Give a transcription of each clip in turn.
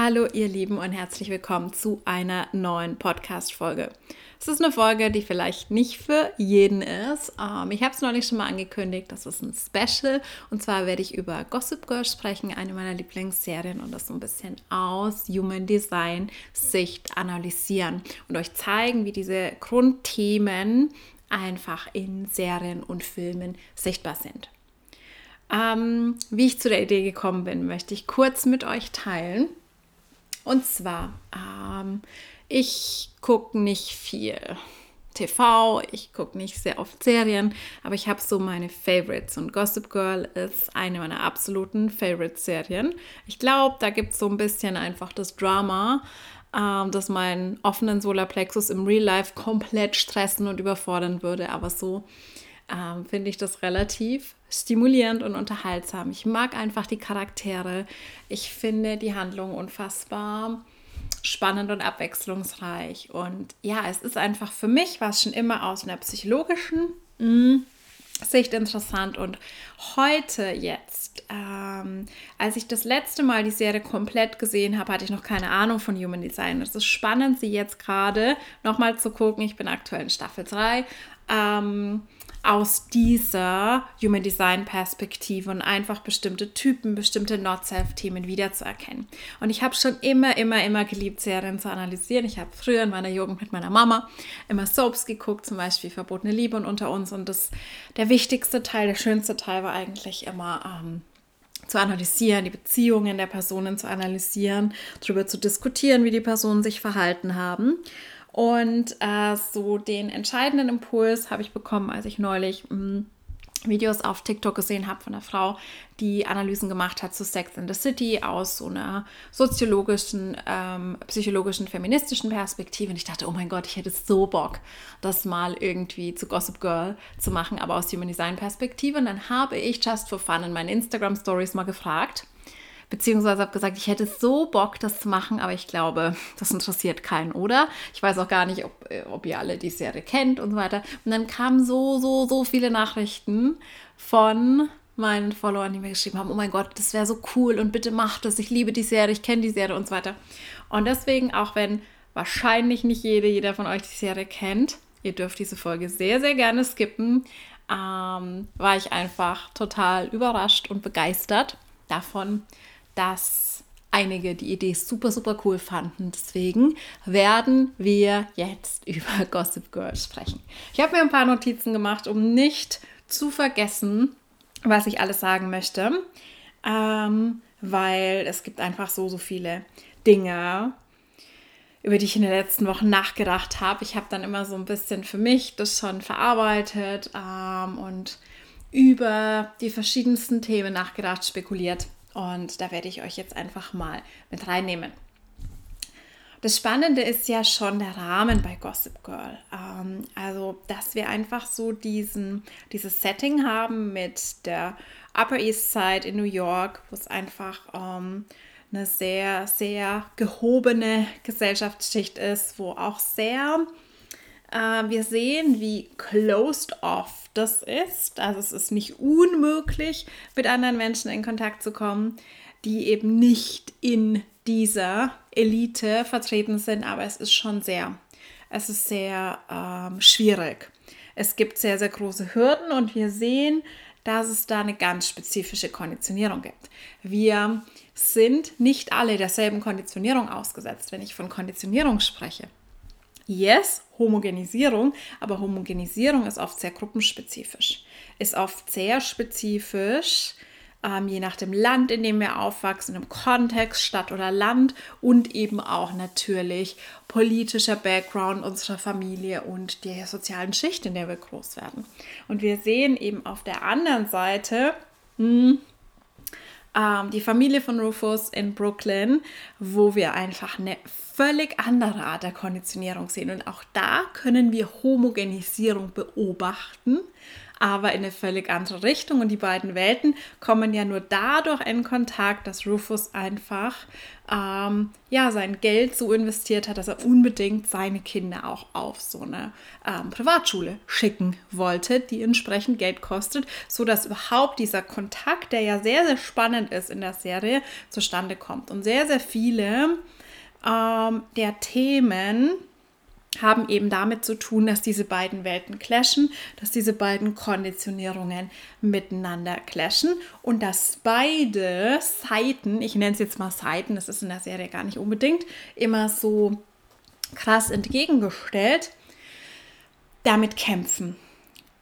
Hallo ihr Lieben und herzlich willkommen zu einer neuen Podcast-Folge. Es ist eine Folge, die vielleicht nicht für jeden ist. Ähm, ich habe es neulich schon mal angekündigt, das ist ein Special. Und zwar werde ich über Gossip Girl sprechen, eine meiner Lieblingsserien, und das so ein bisschen aus Human Design Sicht analysieren und euch zeigen, wie diese Grundthemen einfach in Serien und Filmen sichtbar sind. Ähm, wie ich zu der Idee gekommen bin, möchte ich kurz mit euch teilen. Und zwar, ähm, ich gucke nicht viel TV, ich gucke nicht sehr oft Serien, aber ich habe so meine Favorites und Gossip Girl ist eine meiner absoluten Favorite-Serien. Ich glaube, da gibt es so ein bisschen einfach das Drama, ähm, das meinen offenen Solarplexus im Real Life komplett stressen und überfordern würde, aber so ähm, finde ich das relativ stimulierend und unterhaltsam. Ich mag einfach die Charaktere. Ich finde die Handlung unfassbar spannend und abwechslungsreich. Und ja, es ist einfach für mich, war es schon immer aus einer psychologischen mh, Sicht interessant. Und heute jetzt, ähm, als ich das letzte Mal die Serie komplett gesehen habe, hatte ich noch keine Ahnung von Human Design. Es ist spannend, sie jetzt gerade nochmal zu gucken. Ich bin aktuell in Staffel 3. Ähm, aus dieser Human Design Perspektive und einfach bestimmte Typen, bestimmte Not-Self-Themen wiederzuerkennen. Und ich habe schon immer, immer, immer geliebt, Serien zu analysieren. Ich habe früher in meiner Jugend mit meiner Mama immer Soaps geguckt, zum Beispiel Verbotene Liebe und unter uns. Und das, der wichtigste Teil, der schönste Teil war eigentlich immer ähm, zu analysieren, die Beziehungen der Personen zu analysieren, darüber zu diskutieren, wie die Personen sich verhalten haben. Und äh, so den entscheidenden Impuls habe ich bekommen, als ich neulich mh, hm, Videos auf TikTok gesehen habe von einer Frau, die Analysen gemacht hat zu Sex in the City aus so einer soziologischen, ähm, psychologischen, feministischen Perspektive. Und ich dachte, oh mein Gott, ich hätte so Bock, das mal irgendwie zu Gossip Girl zu machen, aber aus Human Design Perspektive. Und dann habe ich just for fun in meinen Instagram Stories mal gefragt, Beziehungsweise habe gesagt, ich hätte so Bock, das zu machen, aber ich glaube, das interessiert keinen, oder? Ich weiß auch gar nicht, ob, äh, ob ihr alle die Serie kennt und so weiter. Und dann kamen so, so, so viele Nachrichten von meinen Followern, die mir geschrieben haben, oh mein Gott, das wäre so cool und bitte macht das, ich liebe die Serie, ich kenne die Serie und so weiter. Und deswegen, auch wenn wahrscheinlich nicht jede, jeder von euch die Serie kennt, ihr dürft diese Folge sehr, sehr gerne skippen, ähm, war ich einfach total überrascht und begeistert davon, dass einige die Idee super, super cool fanden. Deswegen werden wir jetzt über Gossip Girl sprechen. Ich habe mir ein paar Notizen gemacht, um nicht zu vergessen, was ich alles sagen möchte, ähm, weil es gibt einfach so, so viele Dinge, über die ich in den letzten Wochen nachgedacht habe. Ich habe dann immer so ein bisschen für mich das schon verarbeitet ähm, und über die verschiedensten Themen nachgedacht, spekuliert. Und da werde ich euch jetzt einfach mal mit reinnehmen. Das Spannende ist ja schon der Rahmen bei Gossip Girl. Ähm, also, dass wir einfach so diesen, dieses Setting haben mit der Upper East Side in New York, wo es einfach ähm, eine sehr, sehr gehobene Gesellschaftsschicht ist, wo auch sehr äh, wir sehen, wie closed off das ist. Also es ist nicht unmöglich, mit anderen Menschen in Kontakt zu kommen, die eben nicht in dieser Elite vertreten sind, aber es ist schon sehr, es ist sehr ähm, schwierig. Es gibt sehr, sehr große Hürden und wir sehen, dass es da eine ganz spezifische Konditionierung gibt. Wir sind nicht alle derselben Konditionierung ausgesetzt, wenn ich von Konditionierung spreche. Yes, Homogenisierung, aber Homogenisierung ist oft sehr gruppenspezifisch, ist oft sehr spezifisch, ähm, je nach dem Land, in dem wir aufwachsen, im Kontext, Stadt oder Land und eben auch natürlich politischer Background unserer Familie und der sozialen Schicht, in der wir groß werden. Und wir sehen eben auf der anderen Seite, mh, hm, ähm, die Familie von Rufus in Brooklyn, wo wir einfach eine völlig andere Art der Konditionierung sehen. Und auch da können wir Homogenisierung beobachten, aber in eine völlig andere Richtung. Und die beiden Welten kommen ja nur dadurch in Kontakt, dass Rufus einfach ähm, ja, sein Geld so investiert hat, dass er unbedingt seine Kinder auch auf so eine ähm, Privatschule schicken wollte, die entsprechend Geld kostet, sodass überhaupt dieser Kontakt, der ja sehr, sehr spannend ist in der Serie, zustande kommt. Und sehr, sehr viele ähm, der Themen, haben eben damit zu tun, dass diese beiden Welten clashen, dass diese beiden Konditionierungen miteinander clashen und dass beide Seiten, ich nenne es jetzt mal Seiten, das ist in der Serie gar nicht unbedingt immer so krass entgegengestellt, damit kämpfen,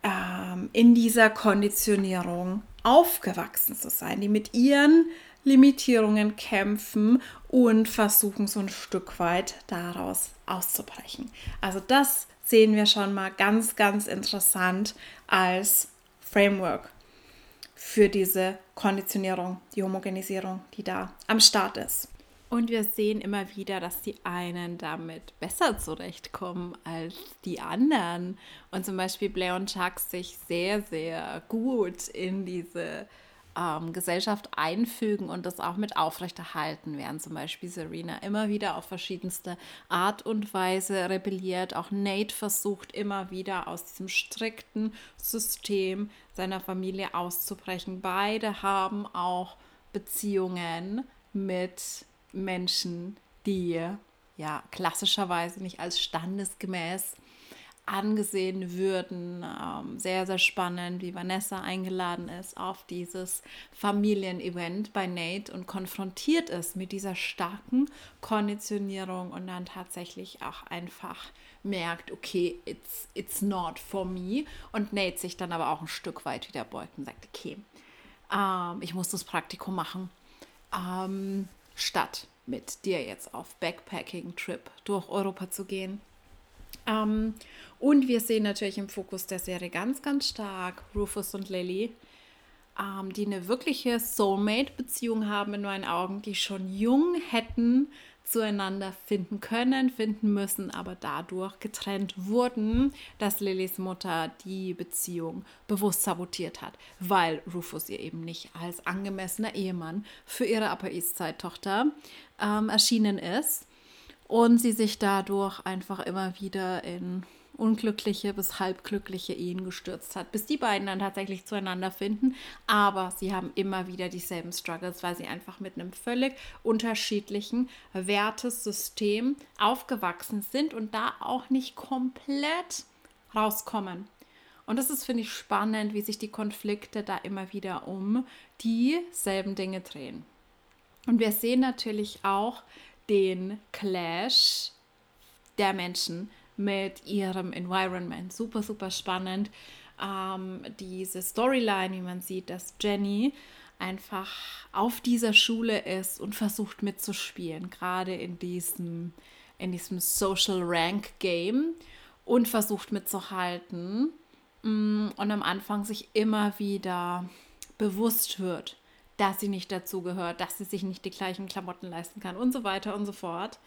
ähm, in dieser Konditionierung aufgewachsen zu sein, die mit ihren Limitierungen kämpfen und versuchen so ein Stück weit daraus auszubrechen. Also das sehen wir schon mal ganz, ganz interessant als Framework für diese Konditionierung, die Homogenisierung, die da am Start ist. Und wir sehen immer wieder, dass die einen damit besser zurechtkommen als die anderen. Und zum Beispiel Blair und Chuck sich sehr, sehr gut in diese ähm, Gesellschaft einfügen und das auch mit aufrechterhalten, während zum Beispiel Serena immer wieder auf verschiedenste Art und Weise rebelliert. Auch Nate versucht immer wieder aus diesem strikten System seiner Familie auszubrechen. Beide haben auch Beziehungen mit Menschen, die ja klassischerweise nicht als standesgemäß angesehen würden. Ähm, sehr, sehr spannend, wie Vanessa eingeladen ist auf dieses Familienevent bei Nate und konfrontiert ist mit dieser starken Konditionierung und dann tatsächlich auch einfach merkt, okay, it's, it's not for me. Und Nate sich dann aber auch ein Stück weit wieder beugt und sagt, okay, ähm, ich muss das Praktikum machen, ähm, statt mit dir jetzt auf Backpacking-Trip durch Europa zu gehen. Ähm, und wir sehen natürlich im Fokus der Serie ganz, ganz stark Rufus und Lily, ähm, die eine wirkliche Soulmate-Beziehung haben in meinen Augen, die schon jung hätten zueinander finden können, finden müssen, aber dadurch getrennt wurden, dass Lillys Mutter die Beziehung bewusst sabotiert hat, weil Rufus ihr eben nicht als angemessener Ehemann für ihre Upper East Side Tochter ähm, erschienen ist und sie sich dadurch einfach immer wieder in unglückliche bis halbglückliche Ehen gestürzt hat, bis die beiden dann tatsächlich zueinander finden. Aber sie haben immer wieder dieselben Struggles, weil sie einfach mit einem völlig unterschiedlichen Wertesystem aufgewachsen sind und da auch nicht komplett rauskommen. Und das ist, finde ich, spannend, wie sich die Konflikte da immer wieder um dieselben Dinge drehen. Und wir sehen natürlich auch, den Clash der Menschen mit ihrem Environment. Super, super spannend. Ähm, diese Storyline, wie man sieht, dass Jenny einfach auf dieser Schule ist und versucht mitzuspielen, gerade in diesem, in diesem Social Rank Game und versucht mitzuhalten mm, und am Anfang sich immer wieder bewusst wird, dass sie nicht dazugehört, dass sie sich nicht die gleichen Klamotten leisten kann und so weiter und so fort.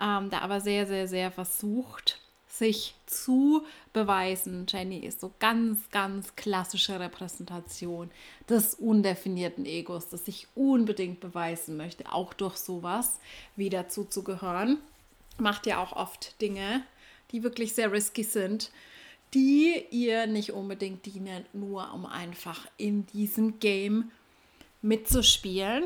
Ähm, da aber sehr, sehr, sehr versucht, sich zu beweisen. Jenny ist so ganz, ganz klassische Repräsentation des undefinierten Egos, das sich unbedingt beweisen möchte, auch durch sowas wie dazuzugehören. Macht ja auch oft Dinge, die wirklich sehr risky sind, die ihr nicht unbedingt dienen, nur um einfach in diesem Game mitzuspielen.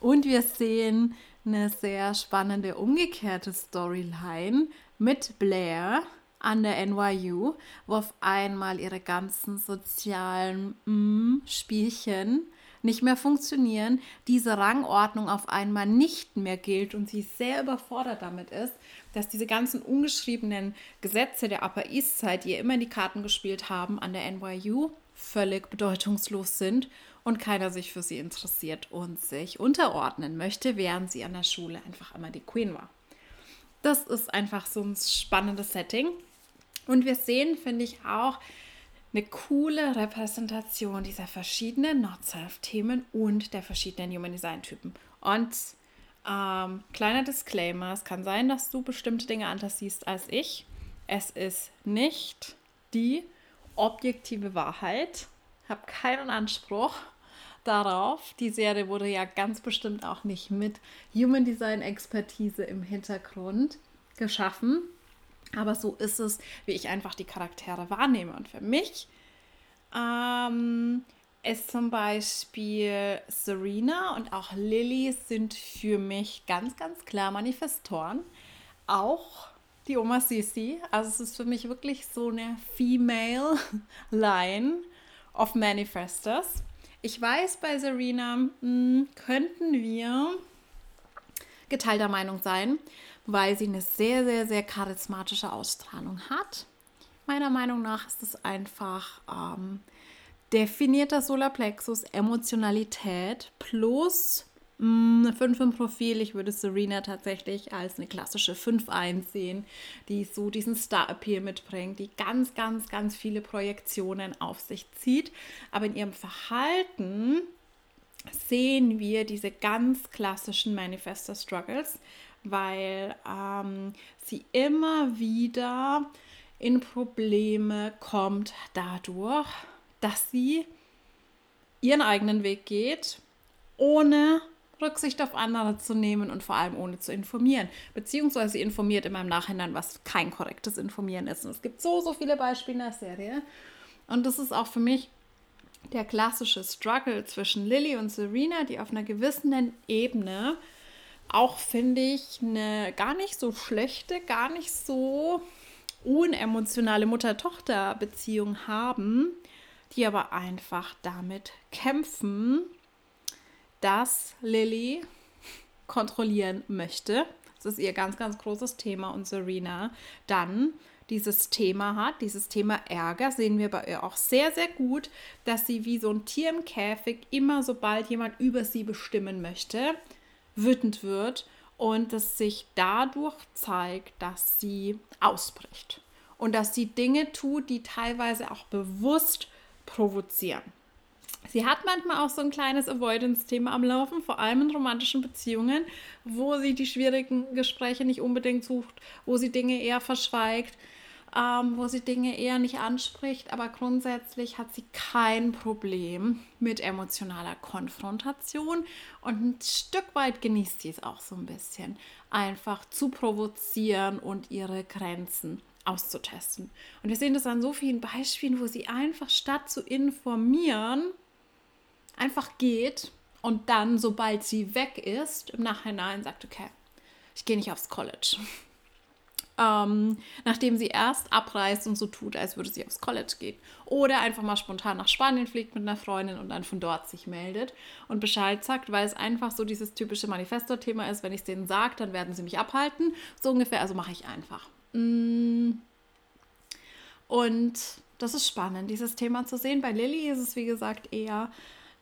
Und wir sehen eine sehr spannende umgekehrte Storyline mit Blair an der NYU, wo auf einmal ihre ganzen sozialen mm, Spielchen nicht mehr funktionieren, diese Rangordnung auf einmal nicht mehr gilt und sie sehr überfordert damit ist, dass diese ganzen ungeschriebenen Gesetze der Upper East Side, die ihr immer in die Karten gespielt haben, an der NYU völlig bedeutungslos sind und keiner sich für sie interessiert und sich unterordnen möchte, während sie an der Schule einfach immer die Queen war. Das ist einfach so ein spannendes Setting. Und wir sehen, finde ich, auch eine coole Repräsentation dieser verschiedenen Not-Self-Themen und der verschiedenen Human Design-Typen. Und ähm, kleiner Disclaimer: Es kann sein, dass du bestimmte Dinge anders siehst als ich. Es ist nicht die objektive Wahrheit. Habe keinen Anspruch darauf. Die Serie wurde ja ganz bestimmt auch nicht mit Human Design Expertise im Hintergrund geschaffen. Aber so ist es, wie ich einfach die Charaktere wahrnehme. Und für mich ähm, ist zum Beispiel Serena und auch Lily sind für mich ganz, ganz klar Manifestoren. Auch die Oma Sisi. Also es ist für mich wirklich so eine Female Line of Manifestors. Ich weiß, bei Serena mh, hm, könnten wir geteilter Meinung sein, weil sie eine sehr, sehr, sehr charismatische Ausstrahlung hat. Meiner Meinung nach ist es einfach ähm, definierter Solarplexus, Emotionalität plus 5 mm, im Profil. Ich würde Serena tatsächlich als eine klassische 5 einsehen, die so diesen Star-Appeal mitbringt, die ganz, ganz, ganz viele Projektionen auf sich zieht. Aber in ihrem Verhalten sehen wir diese ganz klassischen Manifestor-Struggles, weil ähm, sie immer wieder in Probleme kommt dadurch, dass sie ihren eigenen Weg geht, ohne Rücksicht auf andere zu nehmen und vor allem ohne zu informieren. Beziehungsweise informiert immer im Nachhinein, was kein korrektes Informieren ist. Und es gibt so, so viele Beispiele in der Serie. Und das ist auch für mich der klassische Struggle zwischen Lily und Serena, die auf einer gewissen Ebene auch, finde ich, eine gar nicht so schlechte, gar nicht so unemotionale Mutter-Tochter-Beziehung haben, die aber einfach damit kämpfen, dass Lily kontrollieren möchte. Das ist ihr ganz, ganz großes Thema und Serena dann dieses Thema hat, dieses Thema Ärger, sehen wir bei ihr auch sehr, sehr gut, dass sie wie so ein Tier im Käfig immer, sobald jemand über sie bestimmen möchte, wütend wird und es sich dadurch zeigt, dass sie ausbricht und dass sie Dinge tut, die teilweise auch bewusst provozieren. Sie hat manchmal auch so ein kleines Avoidance-Thema am Laufen, vor allem in romantischen Beziehungen, wo sie die schwierigen Gespräche nicht unbedingt sucht, wo sie Dinge eher verschweigt, ähm, wo sie Dinge eher nicht anspricht. Aber grundsätzlich hat sie kein Problem mit emotionaler Konfrontation und ein Stück weit genießt sie es auch so ein bisschen, einfach zu provozieren und ihre Grenzen auszutesten. Und wir sehen das an so vielen Beispielen, wo sie einfach statt zu informieren, einfach geht und dann, sobald sie weg ist, im Nachhinein sagt, okay, ich gehe nicht aufs College. Ähm, nachdem sie erst abreist und so tut, als würde sie aufs College gehen. Oder einfach mal spontan nach Spanien fliegt mit einer Freundin und dann von dort sich meldet und Bescheid sagt, weil es einfach so dieses typische Manifesto-Thema ist, wenn ich es denen sage, dann werden sie mich abhalten. So ungefähr, also mache ich einfach. Mm. Und das ist spannend, dieses Thema zu sehen. Bei Lilly ist es, wie gesagt, eher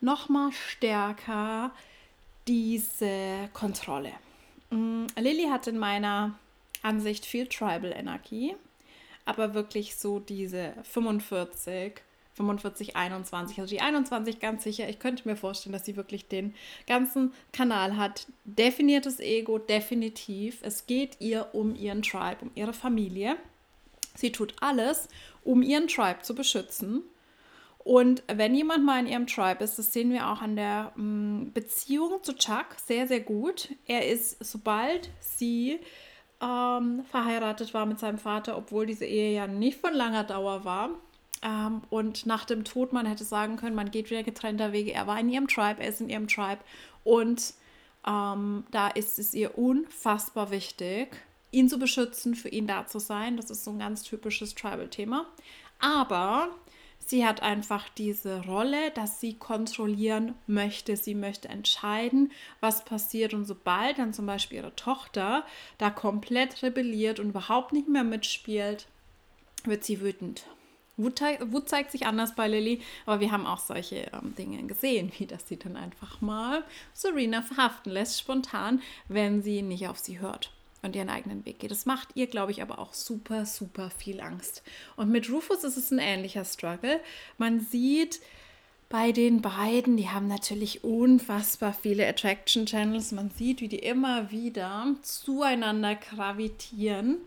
noch mal stärker diese Kontrolle. Mm, Lilly hat in meiner Ansicht viel Tribal-Energie, aber wirklich so diese 45, 45, 21, also die 21 ganz sicher. Ich könnte mir vorstellen, dass sie wirklich den ganzen Kanal hat. Definiertes Ego, definitiv. Es geht ihr um ihren Tribe, um ihre Familie. Sie tut alles, um ihren Tribe zu beschützen und wenn jemand mal in ihrem Tribe ist, das sehen wir auch an der mm, Beziehung zu Chuck sehr, sehr gut. Er ist, sobald sie ähm, verheiratet war mit seinem Vater, obwohl diese Ehe ja nicht von langer Dauer war, ähm, und nach dem Tod, man hätte sagen können, man geht wieder getrennter Wege. Er war in ihrem Tribe, er ist in ihrem Tribe. Und ähm, da ist es ihr unfassbar wichtig, ihn zu beschützen, für ihn da zu sein. Das ist so ein ganz typisches Tribal-Thema. Aber Sie hat einfach diese Rolle, dass sie kontrollieren möchte. Sie möchte entscheiden, was passiert. Und sobald dann zum Beispiel ihre Tochter da komplett rebelliert und überhaupt nicht mehr mitspielt, wird sie wütend. Wut, Wut zeigt sich anders bei Lilly, aber wir haben auch solche ähm, Dinge gesehen, wie dass sie dann einfach mal Serena verhaften lässt, spontan, wenn sie nicht auf sie hört und ihren eigenen Weg geht. Das macht ihr, glaube ich, aber auch super, super viel Angst. Und mit Rufus ist es ein ähnlicher Struggle. Man sieht bei den beiden, die haben natürlich unfassbar viele Attraction Channels. Man sieht, wie die immer wieder zueinander gravitieren,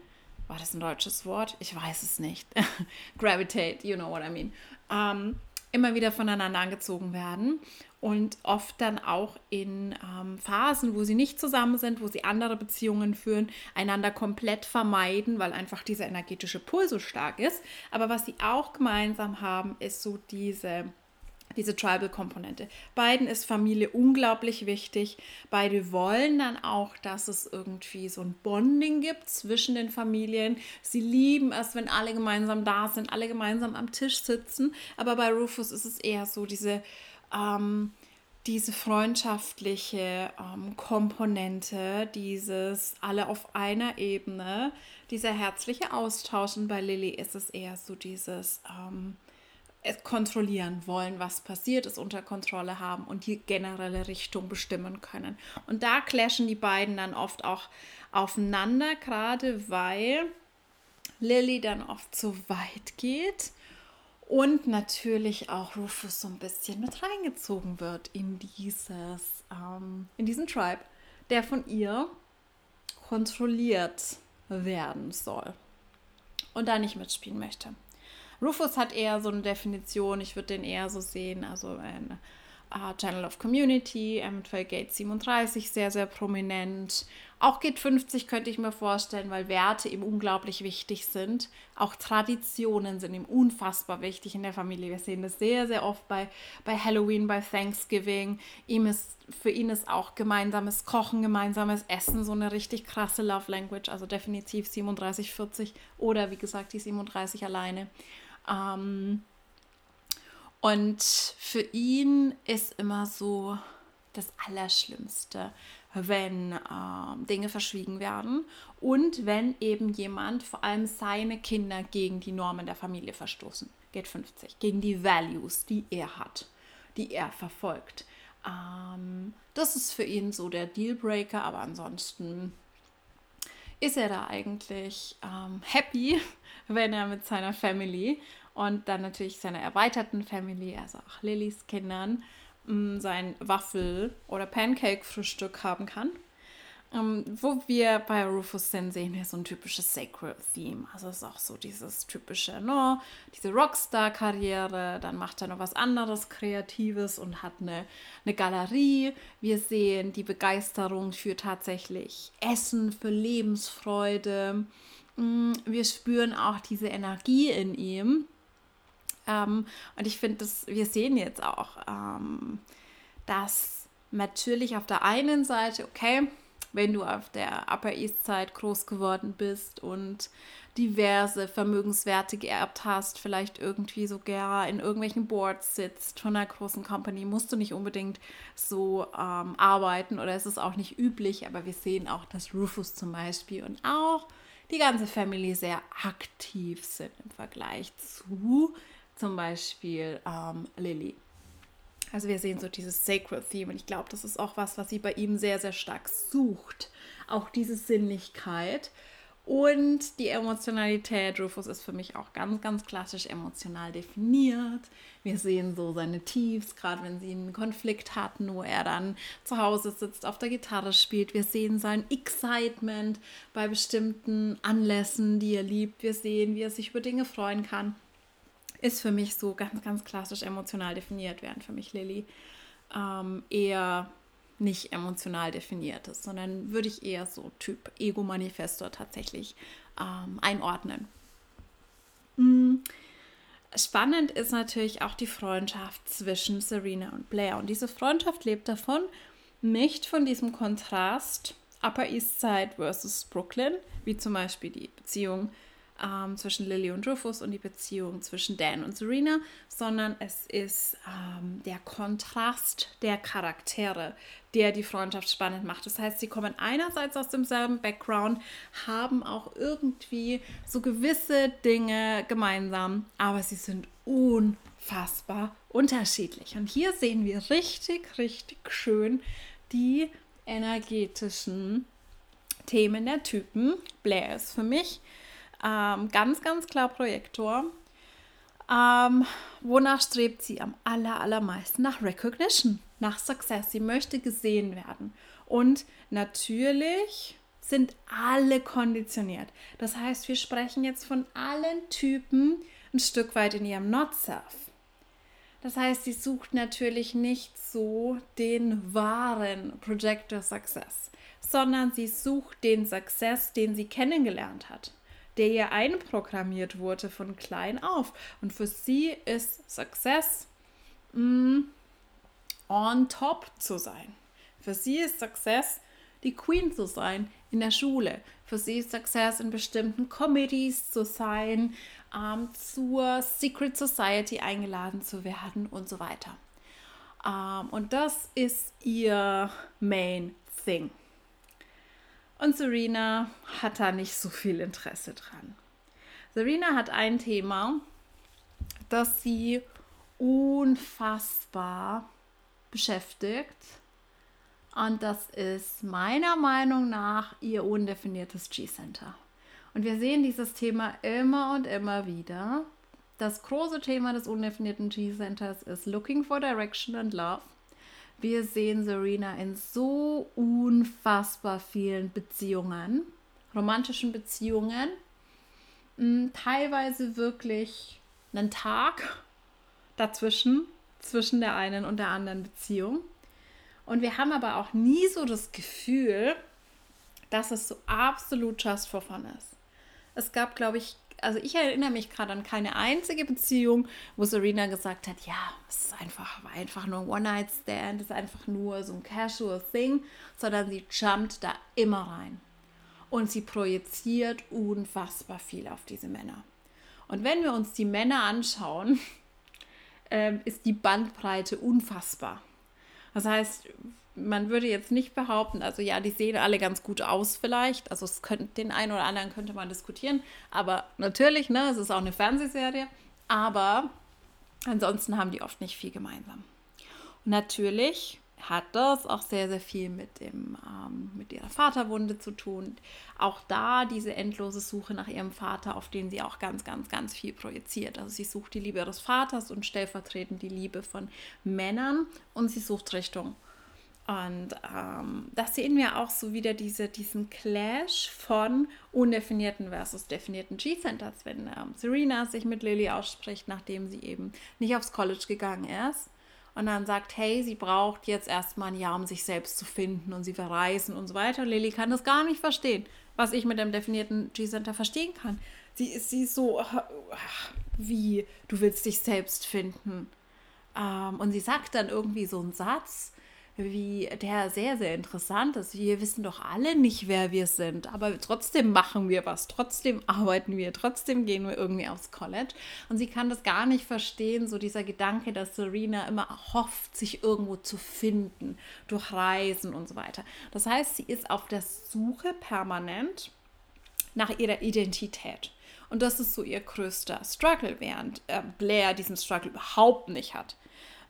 war das ein deutsches Wort? Ich weiß es nicht. Gravitate, you know what I mean. Ähm, immer wieder voneinander angezogen werden und oft dann auch in ähm, Phasen, wo sie nicht zusammen sind, wo sie andere Beziehungen führen, einander komplett vermeiden, weil einfach dieser energetische Pull so stark ist. Aber was sie auch gemeinsam haben, ist so diese diese Tribal-Komponente. Beiden ist Familie unglaublich wichtig. Beide wollen dann auch, dass es irgendwie so ein Bonding gibt zwischen den Familien. Sie lieben es, wenn alle gemeinsam da sind, alle gemeinsam am Tisch sitzen. Aber bei Rufus ist es eher so diese, ähm, diese freundschaftliche ähm, Komponente, dieses alle auf einer Ebene, dieser herzliche Austausch. Und bei Lilly ist es eher so dieses... Ähm, kontrollieren wollen, was passiert ist, unter Kontrolle haben und die generelle Richtung bestimmen können. Und da clashen die beiden dann oft auch aufeinander, gerade weil Lilly dann oft zu weit geht und natürlich auch Rufus so ein bisschen mit reingezogen wird in dieses, ähm, in diesen Tribe, der von ihr kontrolliert werden soll und da nicht mitspielen möchte. Rufus hat eher so eine Definition, ich würde den eher so sehen, also ein uh, Channel of Community, eventuell Gate 37 sehr, sehr prominent. Auch Gate 50 könnte ich mir vorstellen, weil Werte ihm unglaublich wichtig sind. Auch Traditionen sind ihm unfassbar wichtig in der Familie. Wir sehen das sehr, sehr oft bei, bei Halloween, bei Thanksgiving. Ihm ist, für ihn ist auch gemeinsames Kochen, gemeinsames Essen so eine richtig krasse Love Language. Also definitiv 37, 40 oder wie gesagt die 37 alleine. Ähm, und für ihn ist immer so das Allerschlimmste, wenn äh, Dinge verschwiegen werden und wenn eben jemand, vor allem seine Kinder, gegen die Normen der Familie verstoßen. Geht 50. Gegen die Values, die er hat, die er verfolgt. Ähm, das ist für ihn so der Dealbreaker, aber ansonsten ist er da eigentlich ähm, happy, wenn er mit seiner Family und dann natürlich seiner erweiterten Family, also auch Lillys Kindern, mm, sein Waffel- oder Pancake-Frühstück haben kann. Ähm, wo wir bei Rufus sind, sehen wir so ein typisches Sacred Theme. Also es ist auch so dieses typische, no, diese Rockstar-Karriere. Dann macht er noch was anderes Kreatives und hat eine, eine Galerie. Wir sehen die Begeisterung für tatsächlich Essen, für Lebensfreude. Mm, wir spüren auch diese Energie in ihm. Ähm, und ich finde, wir sehen jetzt auch, ähm, dass natürlich auf der einen Seite, okay, wenn du auf der Upper East Side groß geworden bist und diverse Vermögenswerte geerbt hast, vielleicht irgendwie sogar in irgendwelchen Boards sitzt von einer großen Company, musst du nicht unbedingt so ähm, arbeiten oder es ist auch nicht üblich, aber wir sehen auch, dass Rufus zum Beispiel und auch die ganze Family sehr aktiv sind im Vergleich zu zum Beispiel ähm, Lily. Also wir sehen so dieses Sacred Theme und ich glaube, das ist auch was, was sie bei ihm sehr, sehr stark sucht. Auch diese Sinnlichkeit und die Emotionalität. Rufus ist für mich auch ganz, ganz klassisch emotional definiert. Wir sehen so seine Tiefs, gerade wenn sie einen Konflikt hatten, wo er dann zu Hause sitzt, auf der Gitarre spielt. Wir sehen sein Excitement bei bestimmten Anlässen, die er liebt. Wir sehen, wie er sich über Dinge freuen kann ist für mich so ganz, ganz klassisch emotional definiert, während für mich Lilly ähm, eher nicht emotional definiert ist, sondern würde ich eher so Typ Ego-Manifestor tatsächlich ähm, einordnen. Mhm. Spannend ist natürlich auch die Freundschaft zwischen Serena und Blair. Und diese Freundschaft lebt davon, nicht von diesem Kontrast Upper East Side versus Brooklyn, wie zum Beispiel die Beziehung ähm, zwischen Lily und Rufus und die Beziehung zwischen Dan und Serena, sondern es ist ähm, der Kontrast der Charaktere, der die Freundschaft spannend macht. Das heißt, sie kommen einerseits aus demselben Background, haben auch irgendwie so gewisse Dinge gemeinsam, aber sie sind unfassbar unterschiedlich. Und hier sehen wir richtig, richtig schön die energetischen Themen der Typen. Blair ist für mich ähm, ganz, ganz klar Projektor. Ähm, wonach strebt sie am aller, allermeisten? Nach Recognition, nach Success. Sie möchte gesehen werden. Und natürlich sind alle konditioniert. Das heißt, wir sprechen jetzt von allen Typen ein Stück weit in ihrem Not-Self. Das heißt, sie sucht natürlich nicht so den wahren Projector Success, sondern sie sucht den Success, den sie kennengelernt hat, der ihr einprogrammiert wurde von klein auf. Und für sie ist Success mm, on top zu sein. Für sie ist Success die Queen zu sein in der Schule. Für sie ist Success in bestimmten Committees zu sein, ähm, zur Secret Society eingeladen zu werden und so weiter. Ähm, und das ist ihr Main Thing. Und Serena hat da nicht so viel Interesse dran. Serena hat ein Thema, das sie unfassbar beschäftigt und das ist meiner Meinung nach ihr undefiniertes G-Center. Und wir sehen dieses Thema immer und immer wieder. Das große Thema des undefinierten G-Centers ist Looking for Direction and Love. Wir sehen Serena in so unfassbar vielen Beziehungen, romantischen Beziehungen, hm, teilweise wirklich einen Tag dazwischen, zwischen der einen und der anderen Beziehung. Und wir haben aber auch nie so das Gefühl, dass es so absolut just for fun ist. Es gab, glaube ich, also ich erinnere mich gerade an keine einzige Beziehung, wo Serena gesagt hat, ja, es ist einfach, einfach nur ein One-Night-Stand, es ist einfach nur so ein casual Thing, sondern sie jumpt da immer rein. Und sie projiziert unfassbar viel auf diese Männer. Und wenn wir uns die Männer anschauen, äh, ist die Bandbreite unfassbar. Das heißt, man würde jetzt nicht behaupten, also ja, die sehen alle ganz gut aus vielleicht. Also es könnte, den einen oder anderen könnte man diskutieren. Aber natürlich, ne, es ist auch eine Fernsehserie. Aber ansonsten haben die oft nicht viel gemeinsam. Und natürlich hat das auch sehr, sehr viel mit, dem, ähm, mit ihrer Vaterwunde zu tun. Auch da diese endlose Suche nach ihrem Vater, auf den sie auch ganz, ganz, ganz viel projiziert. Also sie sucht die Liebe ihres Vaters und stellvertretend die Liebe von Männern und sie sucht Richtung. Und ähm, das sehen wir auch so wieder diese, diesen Clash von undefinierten versus definierten G-Centers, wenn ähm, Serena sich mit Lily ausspricht, nachdem sie eben nicht aufs College gegangen ist und dann sagt, hey, sie braucht jetzt erstmal ein Jahr, um sich selbst zu finden und sie verreisen und so weiter. Lilly kann das gar nicht verstehen, was ich mit dem definierten G-Center verstehen kann. Sie ist sie so, wie, du willst dich selbst finden. Ähm, und sie sagt dann irgendwie so einen Satz, wie der sehr, sehr interessant ist. Wir wissen doch alle nicht, wer wir sind, aber trotzdem machen wir was, trotzdem arbeiten wir, trotzdem gehen wir irgendwie aufs College. Und sie kann das gar nicht verstehen, so dieser Gedanke, dass Serena immer hofft, sich irgendwo zu finden, durch Reisen und so weiter. Das heißt, sie ist auf der Suche permanent nach ihrer Identität. Und das ist so ihr größter Struggle, während äh, Blair diesen Struggle überhaupt nicht hat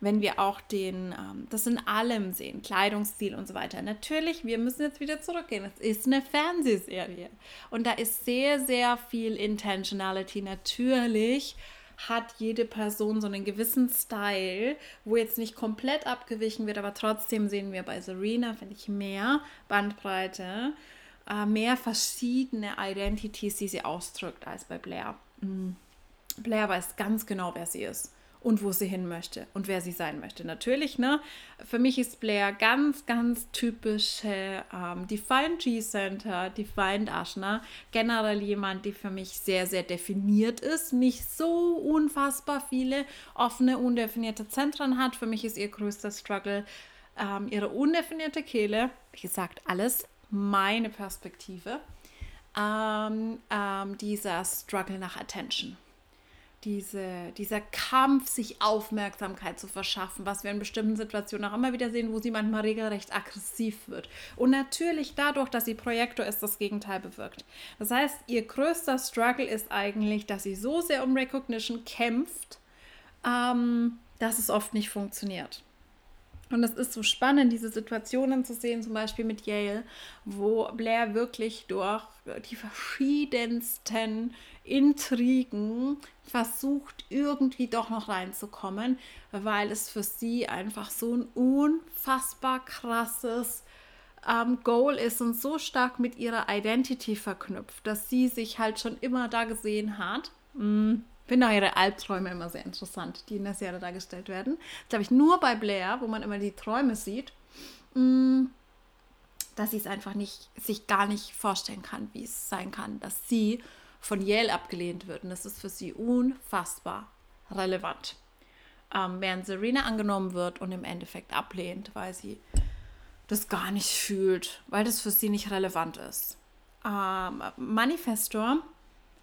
wenn wir auch den, ähm, das in allem sehen, Kleidungsstil und so weiter. Natürlich, wir müssen jetzt wieder zurückgehen. Es ist eine Fernsehserie und da ist sehr, sehr viel Intentionality. Natürlich hat jede Person so einen gewissen Style, wo jetzt nicht komplett abgewichen wird, aber trotzdem sehen wir bei Serena, finde ich, mehr Bandbreite, äh, mehr verschiedene Identities, die sie ausdrückt, als bei Blair. Mhm. Blair weiß ganz genau, wer sie ist und wo sie hin möchte und wer sie sein möchte. Natürlich, ne? Für mich ist Blair ganz, ganz typische ähm, Defined G-Center, Defined Ashna. Generell jemand, die für mich sehr, sehr definiert ist, nicht so unfassbar viele offene, undefinierte Zentren hat. Für mich ist ihr größter Struggle ähm, ihre undefinierte Kehle. Wie gesagt, alles meine Perspektive. Ähm, ähm dieser Struggle nach Attention diese, dieser Kampf, sich Aufmerksamkeit zu verschaffen, was wir in bestimmten Situationen auch immer wieder sehen, wo sie manchmal regelrecht aggressiv wird. Und natürlich dadurch, dass sie Projektor ist, das Gegenteil bewirkt. Das heißt, ihr größter Struggle ist eigentlich, dass sie so sehr um Recognition kämpft, ähm, dass es oft nicht funktioniert. Und es ist so spannend, diese Situationen zu sehen, zum Beispiel mit Yale, wo Blair wirklich durch die verschiedensten Intrigen versucht, irgendwie doch noch reinzukommen, weil es für sie einfach so ein unfassbar krasses ähm, Goal ist und so stark mit ihrer Identity verknüpft, dass sie sich halt schon immer da gesehen hat. Mm. Finde ihre Albträume immer sehr interessant, die in der Serie dargestellt werden. Das glaube ich nur bei Blair, wo man immer die Träume sieht, mm, dass sie es einfach nicht, sich gar nicht vorstellen kann, wie es sein kann, dass sie von Yale abgelehnt wird. Und das ist für sie unfassbar relevant. Ähm, während Serena angenommen wird und im Endeffekt ablehnt, weil sie das gar nicht fühlt, weil das für sie nicht relevant ist. Ähm, Manifestor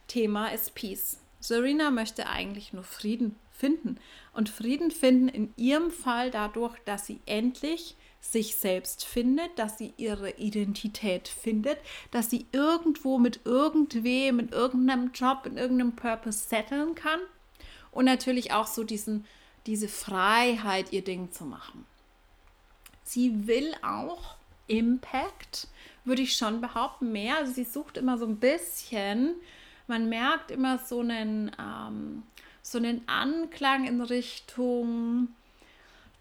Thema ist Peace. Serena möchte eigentlich nur Frieden finden. Und Frieden finden in ihrem Fall dadurch, dass sie endlich sich selbst findet, dass sie ihre Identität findet, dass sie irgendwo mit irgendwem, in irgendeinem Job, in irgendeinem Purpose setteln kann und natürlich auch so diesen, diese Freiheit, ihr Ding zu machen. Sie will auch Impact, würde ich schon behaupten, mehr. Also sie sucht immer so ein bisschen, man merkt immer so einen, ähm, so einen Anklang in Richtung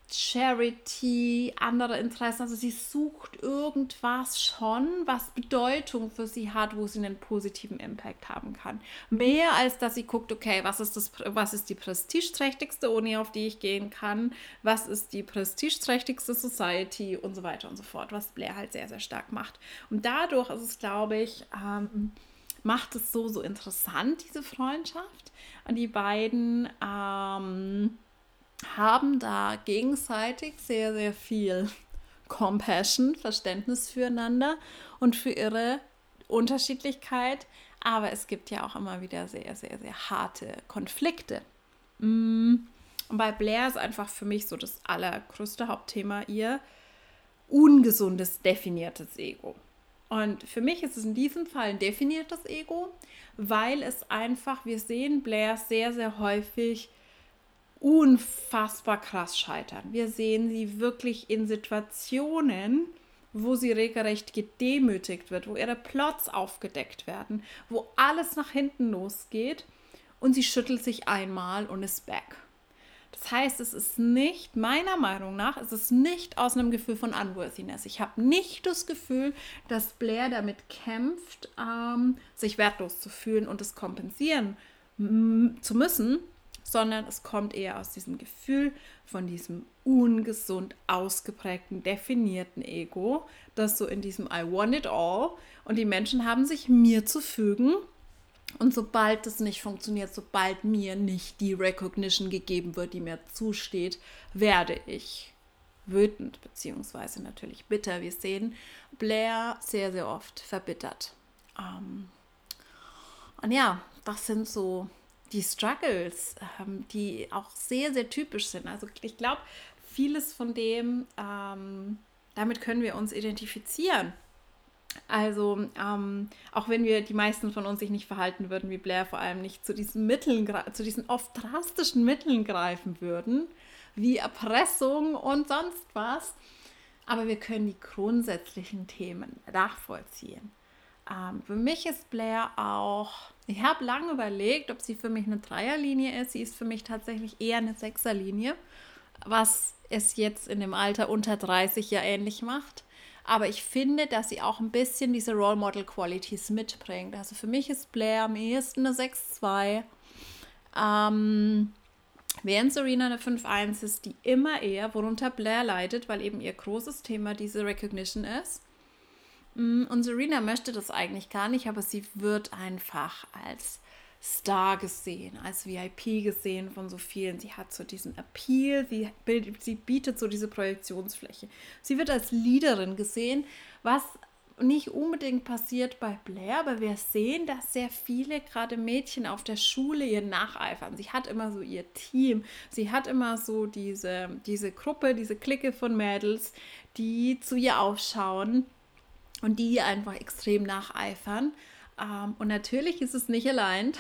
Charity, andere Interessen. Also sie sucht irgendwas schon, was Bedeutung für sie hat, wo sie einen positiven Impact haben kann. Mehr als dass sie guckt, okay, was ist das, was ist die prestigeträchtigste Uni, auf die ich gehen kann, was ist die prestigeträchtigste Society und so weiter und so fort, was Blair halt sehr, sehr stark macht. Und dadurch ist es, glaube ich, ähm, macht es so, so interessant, diese Freundschaft. Und die beiden ähm, haben da gegenseitig sehr, sehr viel Compassion, Verständnis füreinander und für ihre Unterschiedlichkeit. Aber es gibt ja auch immer wieder sehr, sehr, sehr harte Konflikte. Mm. Und bei Blair ist einfach für mich so das allergrößte Hauptthema ihr ungesundes, definiertes Ego. Und für mich ist es in diesem Fall ein definiertes Ego, weil es einfach, wir sehen Blair sehr, sehr häufig unfassbar krass scheitern. Wir sehen sie wirklich in Situationen, wo sie regelrecht gedemütigt wird, wo ihre Plots aufgedeckt werden, wo alles nach hinten losgeht und sie schüttelt sich einmal und ist back. Das heißt, es ist nicht, meiner Meinung nach, es ist nicht aus einem Gefühl von Unworthiness. Ich habe nicht das Gefühl, dass Blair damit kämpft, ähm, sich wertlos zu fühlen und es kompensieren zu müssen, sondern es kommt eher aus diesem Gefühl von diesem ungesund ausgeprägten, definierten Ego, das so in diesem I want it all und die Menschen haben sich mir zu fügen. Und sobald das nicht funktioniert, sobald mir nicht die Recognition gegeben wird, die mir zusteht, werde ich wütend, beziehungsweise natürlich bitter. Wir sehen Blair sehr, sehr oft verbittert. Ähm, und ja, das sind so die Struggles, ähm, die auch sehr, sehr typisch sind. Also ich glaube, vieles von dem, ähm, damit können wir uns identifizieren. Also ähm, auch wenn wir die meisten von uns sich nicht verhalten würden wie Blair, vor allem nicht zu diesen Mitteln, zu diesen oft drastischen Mitteln greifen würden, wie Erpressung und sonst was. Aber wir können die grundsätzlichen Themen nachvollziehen. Ähm, für mich ist Blair auch, ich habe lange überlegt, ob sie für mich eine Dreierlinie ist. Sie ist für mich tatsächlich eher eine Sechserlinie, was es jetzt in dem Alter unter 30 ja ähnlich macht. Aber ich finde, dass sie auch ein bisschen diese Role Model Qualities mitbringt. Also für mich ist Blair am ehesten eine 6-2. Ähm, während Serena eine 5-1 ist, die immer eher, worunter Blair leidet, weil eben ihr großes Thema diese Recognition ist. Mm, und Serena möchte das eigentlich gar nicht, aber sie wird einfach als Star gesehen, als VIP gesehen von so vielen. Sie hat so diesen Appeal, sie, sie bietet so diese Projektionsfläche. Sie wird als Leaderin gesehen, was nicht unbedingt passiert bei Blair, aber wir sehen, dass sehr viele, gerade Mädchen auf der Schule, ihr nacheifern. Sie hat immer so ihr Team, sie hat immer so diese, diese Gruppe, diese Clique von Mädels, die zu ihr aufschauen und die einfach extrem nacheifern. Ähm, und natürlich ist es nicht allein.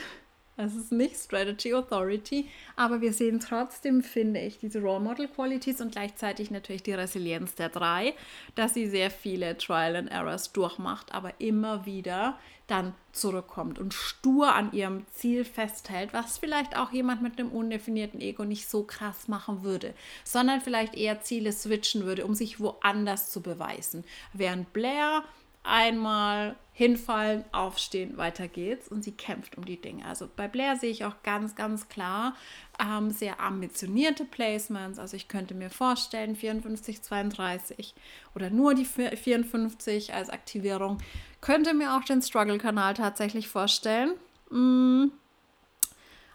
Es ist nicht Strategy Authority, aber wir sehen trotzdem, finde ich, diese Role Model Qualities und gleichzeitig natürlich die Resilienz der drei, dass sie sehr viele Trial and Errors durchmacht, aber immer wieder dann zurückkommt und stur an ihrem Ziel festhält, was vielleicht auch jemand mit einem undefinierten Ego nicht so krass machen würde, sondern vielleicht eher Ziele switchen würde, um sich woanders zu beweisen. Während Blair einmal hinfallen, aufstehen, weiter geht's und sie kämpft um die Dinge. Also bei Blair sehe ich auch ganz, ganz klar ähm, sehr ambitionierte Placements. Also ich könnte mir vorstellen, 54, 32 oder nur die 54 als Aktivierung. Könnte mir auch den Struggle-Kanal tatsächlich vorstellen. Mm,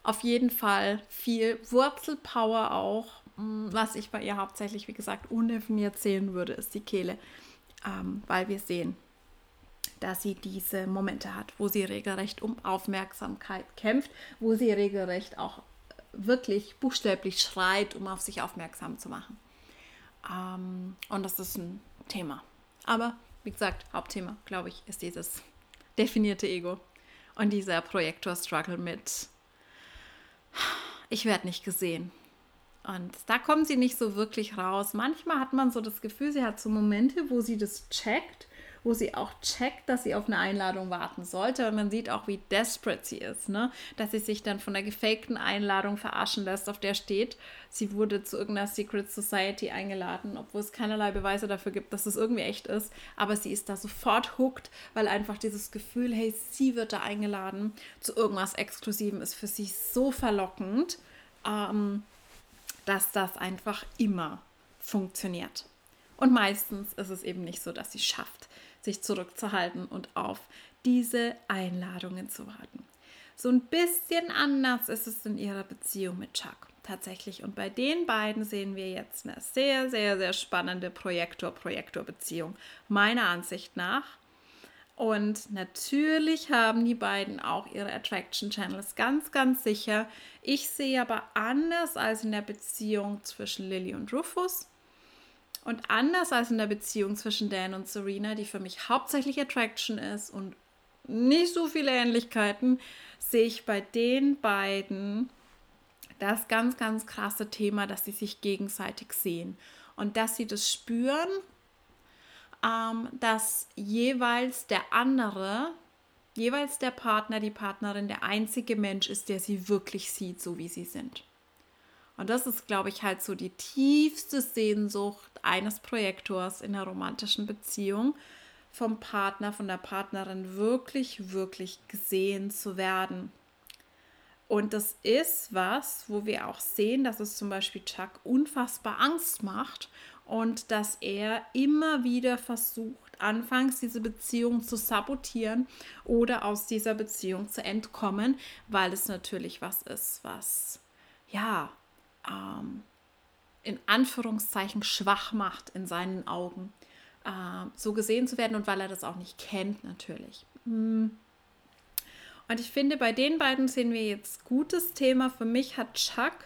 auf jeden Fall viel Wurzelpower auch. Mm, was ich bei ihr hauptsächlich, wie gesagt, undefiniert sehen würde, ist die Kehle. Ähm, weil wir sehen, dass sie diese Momente hat, wo sie regelrecht um Aufmerksamkeit kämpft, wo sie regelrecht auch äh, wirklich buchstäblich schreit, um auf sich aufmerksam zu machen. Ähm, und das ist ein Thema. Aber wie gesagt, Hauptthema, glaube ich, ist dieses definierte Ego und dieser Projektor-Struggle mit, ich werde nicht gesehen. Und da kommen sie nicht so wirklich raus. Manchmal hat man so das Gefühl, sie hat so Momente, wo sie das checkt wo sie auch checkt, dass sie auf eine Einladung warten sollte. Und man sieht auch, wie desperate sie ist, ne? dass sie sich dann von der gefakten Einladung verarschen lässt, auf der steht, sie wurde zu irgendeiner Secret Society eingeladen, obwohl es keinerlei Beweise dafür gibt, dass es irgendwie echt ist. Aber sie ist da sofort hooked, weil einfach dieses Gefühl, hey, sie wird da eingeladen zu irgendwas Exklusivem, ist für sie so verlockend, ähm, dass das einfach immer funktioniert. Und meistens ist es eben nicht so, dass sie schafft, sich zurückzuhalten und auf diese Einladungen zu warten. So ein bisschen anders ist es in ihrer Beziehung mit Chuck tatsächlich. Und bei den beiden sehen wir jetzt eine sehr, sehr, sehr spannende Projektor-Projektor-Beziehung, meiner Ansicht nach. Und natürlich haben die beiden auch ihre Attraction Channels, ganz, ganz sicher. Ich sehe aber anders als in der Beziehung zwischen Lily und Rufus und anders als in der Beziehung zwischen Dan und Serena, die für mich hauptsächlich Attraction ist und nicht so viele Ähnlichkeiten, sehe ich bei den beiden das ganz, ganz krasse Thema, dass sie sich gegenseitig sehen und dass sie das spüren, ähm, dass jeweils der andere, jeweils der Partner, die Partnerin der einzige Mensch ist, der sie wirklich sieht, so wie sie sind. Und das ist, glaube ich, halt so die tiefste Sehnsucht eines Projektors in einer romantischen Beziehung, vom Partner, von der Partnerin wirklich, wirklich gesehen zu werden. Und das ist was, wo wir auch sehen, dass es zum Beispiel Chuck unfassbar Angst macht und dass er immer wieder versucht, anfangs diese Beziehung zu sabotieren oder aus dieser Beziehung zu entkommen, weil es natürlich was ist, was ja ähm, in Anführungszeichen schwach macht in seinen Augen, äh, so gesehen zu werden und weil er das auch nicht kennt natürlich. Mm. Und ich finde, bei den beiden sehen wir jetzt gutes Thema. Für mich hat Chuck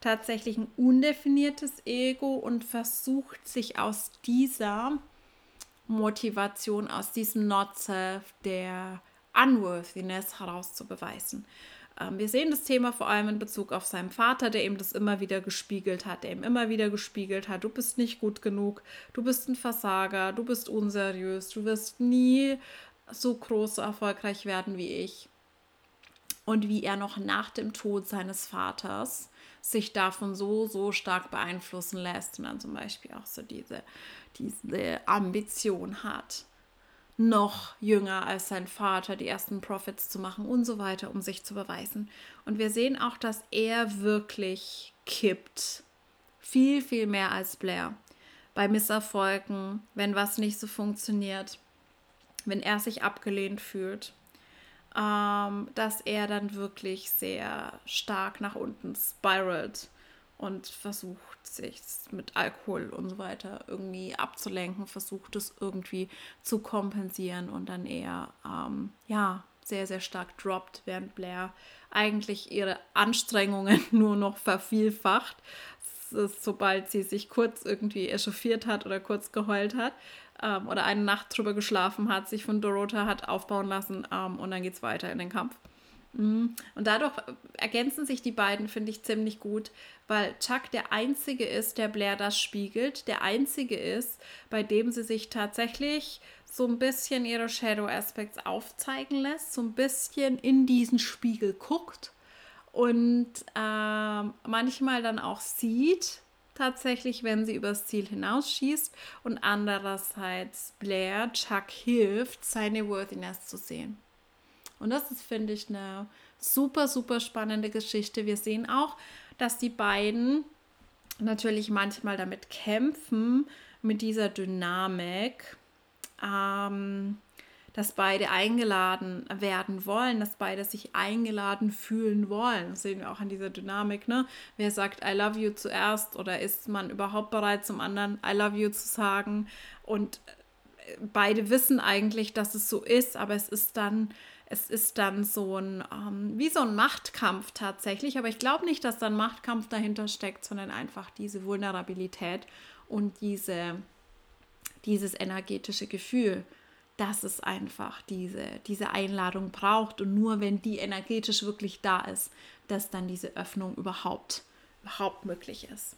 tatsächlich ein undefiniertes Ego und versucht sich aus dieser Motivation, aus diesem Not-Self, der Unworthiness herauszubeweisen. Ähm, wir sehen das Thema vor allem in Bezug auf seinen Vater, der ihm das immer wieder gespiegelt hat, der ihm immer wieder gespiegelt hat, du bist nicht gut genug, du bist ein Versager, du bist unseriös, du wirst nie so groß erfolgreich werden wie ich. Und wie er noch nach dem Tod seines Vaters sich davon so, so stark beeinflussen lässt und dann zum Beispiel auch so diese, diese Ambition hat noch jünger als sein Vater, die ersten Profits zu machen und so weiter, um sich zu beweisen. Und wir sehen auch, dass er wirklich kippt. Viel, viel mehr als Blair. Bei Misserfolgen, wenn was nicht so funktioniert, wenn er sich abgelehnt fühlt, ähm, dass er dann wirklich sehr stark nach unten spiralt und versucht sich mit Alkohol und so weiter irgendwie abzulenken, versucht es irgendwie zu kompensieren und dann eher ähm, ja sehr sehr stark droppt, während Blair eigentlich ihre Anstrengungen nur noch vervielfacht, sobald sie sich kurz irgendwie echauffiert hat oder kurz geheult hat ähm, oder eine Nacht drüber geschlafen hat, sich von Dorota hat aufbauen lassen ähm, und dann geht es weiter in den Kampf. Mhm. Und dadurch ergänzen sich die beiden, finde ich, ziemlich gut, weil Chuck der Einzige ist, der Blair das spiegelt, der Einzige ist, bei dem sie sich tatsächlich so ein bisschen ihre Shadow Aspects aufzeigen lässt, so ein bisschen in diesen Spiegel guckt und äh, manchmal dann auch sieht, tatsächlich, wenn sie übers Ziel hinausschießt und andererseits Blair Chuck hilft, seine Worthiness zu sehen. Und das ist, finde ich, eine super, super spannende Geschichte. Wir sehen auch, dass die beiden natürlich manchmal damit kämpfen, mit dieser Dynamik, ähm, dass beide eingeladen werden wollen, dass beide sich eingeladen fühlen wollen. Das sehen wir auch an dieser Dynamik. Ne? Wer sagt I love you zuerst oder ist man überhaupt bereit, zum anderen I love you zu sagen? Und äh, beide wissen eigentlich, dass es so ist, aber es ist dann, es ist dann so ein, ähm, wie so ein Machtkampf tatsächlich. Aber ich glaube nicht, dass da ein Machtkampf dahinter steckt, sondern einfach diese Vulnerabilität und diese, dieses energetische Gefühl dass es einfach diese, diese Einladung braucht und nur wenn die energetisch wirklich da ist, dass dann diese Öffnung überhaupt, überhaupt möglich ist.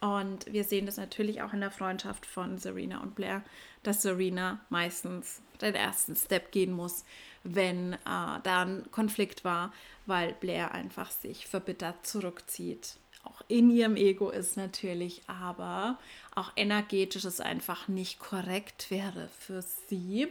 Und wir sehen das natürlich auch in der Freundschaft von Serena und Blair, dass Serena meistens den ersten Step gehen muss, wenn äh, da ein Konflikt war, weil Blair einfach sich verbittert zurückzieht. Auch in ihrem Ego ist natürlich, aber auch energetisch es einfach nicht korrekt wäre für sie,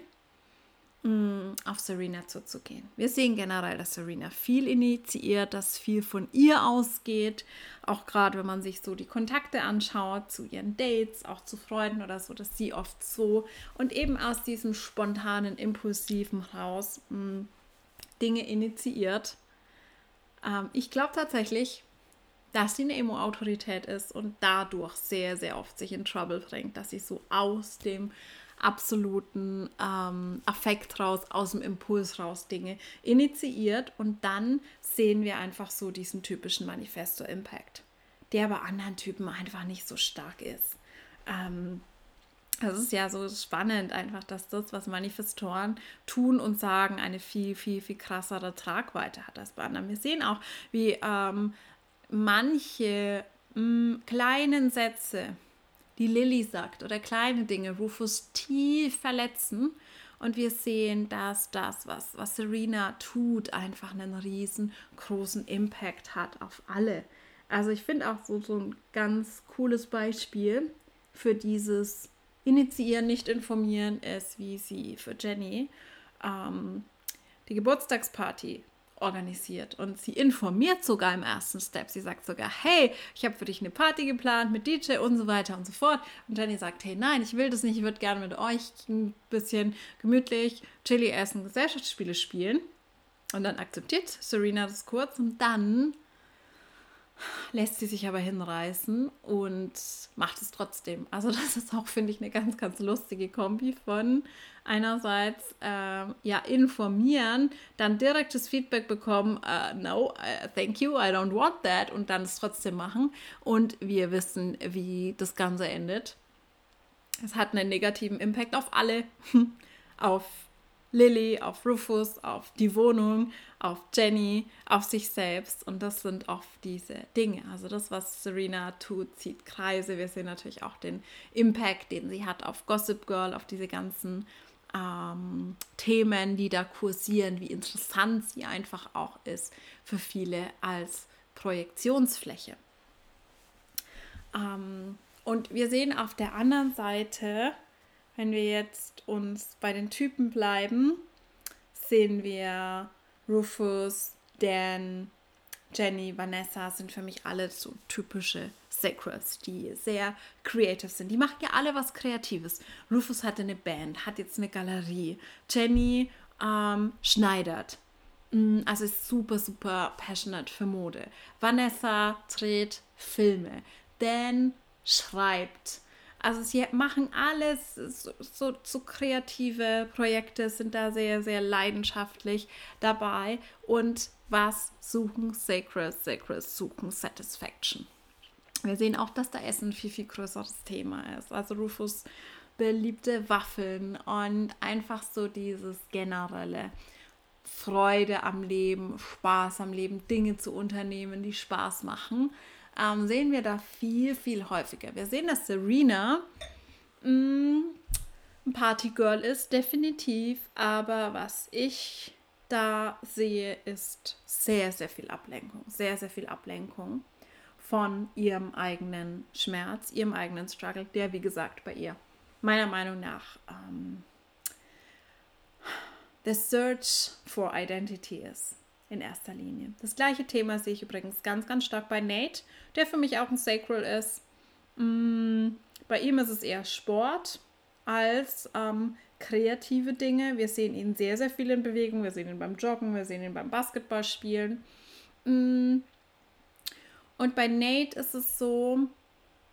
auf Serena zuzugehen. Wir sehen generell, dass Serena viel initiiert, dass viel von ihr ausgeht, auch gerade wenn man sich so die Kontakte anschaut zu ihren Dates, auch zu Freunden oder so, dass sie oft so und eben aus diesem spontanen, impulsiven raus mh, mm, Dinge initiiert. Ähm, ich glaube tatsächlich, dass sie eine Emo-Autorität ist und dadurch sehr, sehr oft sich in Trouble bringt, dass sie so aus dem absoluten ähm, Affekt raus, aus dem Impuls raus Dinge initiiert und dann sehen wir einfach so diesen typischen Manifesto-Impact, der bei anderen Typen einfach nicht so stark ist. Ähm, das ist ja so spannend, einfach, dass das, was Manifestoren tun und sagen, eine viel, viel, viel krassere Tragweite hat als bei anderen. Wir sehen auch, wie ähm, manche mh, mm, kleinen Sätze, die Lilly sagt, oder kleine Dinge Rufus tief verletzen. Und wir sehen, dass das, was, was Serena tut, einfach einen riesengroßen Impact hat auf alle. Also ich finde auch so, so ein ganz cooles Beispiel für dieses Initiieren, nicht informieren ist, wie sie für Jenny ähm, die Geburtstagsparty organisiert und sie informiert sogar im ersten Step. Sie sagt sogar, hey, ich habe für dich eine Party geplant mit DJ und so weiter und so fort. Und Jenny sagt, hey, nein, ich will das nicht, ich würde gerne mit euch ein bisschen gemütlich Chili essen, Gesellschaftsspiele spielen. Und dann akzeptiert Serena das kurz und dann lässt sie sich aber hinreißen und macht es trotzdem. Also das ist auch, finde ich, eine ganz, ganz lustige Kombi von einerseits äh, ja informieren, dann direktes Feedback bekommen, uh, no, uh, thank you, I don't want that und dann es trotzdem machen und wir wissen, wie das Ganze endet. Es hat einen negativen Impact auf alle, auf Lilly, auf Rufus, auf die Wohnung, auf Jenny, auf sich selbst. Und das sind oft diese Dinge. Also das, was Serena tut, zieht Kreise. Wir sehen natürlich auch den Impact, den sie hat auf Gossip Girl, auf diese ganzen ähm, Themen, die da kursieren, wie interessant sie einfach auch ist für viele als Projektionsfläche. Ähm, und wir sehen auf der anderen Seite, wenn wir jetzt uns bei den Typen bleiben, sehen wir Rufus, Dan, Jenny, Vanessa sind für mich alle so typische Sacreds, die sehr creative sind. Die machen ja alle was Kreatives. Rufus hatte eine Band, hat jetzt eine Galerie. Jenny ähm, schneidert. Mm, also ist super, super passionate für Mode. Vanessa dreht Filme. Dan schreibt. Also sie machen alles, so, so, so, kreative Projekte sind da sehr, sehr leidenschaftlich dabei. Und was suchen Sacred? Sacred suchen Satisfaction. Wir sehen auch, dass da Essen viel, viel größeres Thema ist. Also Rufus beliebte Waffeln und einfach so dieses generelle Freude am Leben, Spaß am Leben, Dinge zu unternehmen, die Spaß machen, ähm, sehen wir da viel, viel häufiger. Wir sehen, dass Serena mh, mm, ein Partygirl ist, definitiv, aber was ich da sehe, ist sehr, sehr viel Ablenkung, sehr, sehr viel Ablenkung von ihrem eigenen Schmerz, ihrem eigenen Struggle, der, wie gesagt, bei ihr meiner Meinung nach ähm, the search for identity ist in erster Linie. Das gleiche Thema sehe ich übrigens ganz, ganz stark bei Nate, der für mich auch ein Sacral ist. Mm, bei ihm ist es eher Sport als ähm, kreative Dinge. Wir sehen ihn sehr, sehr viel in Bewegung. Wir sehen ihn beim Joggen, wir sehen ihn beim Basketballspielen. Mm. Und bei Nate ist es so,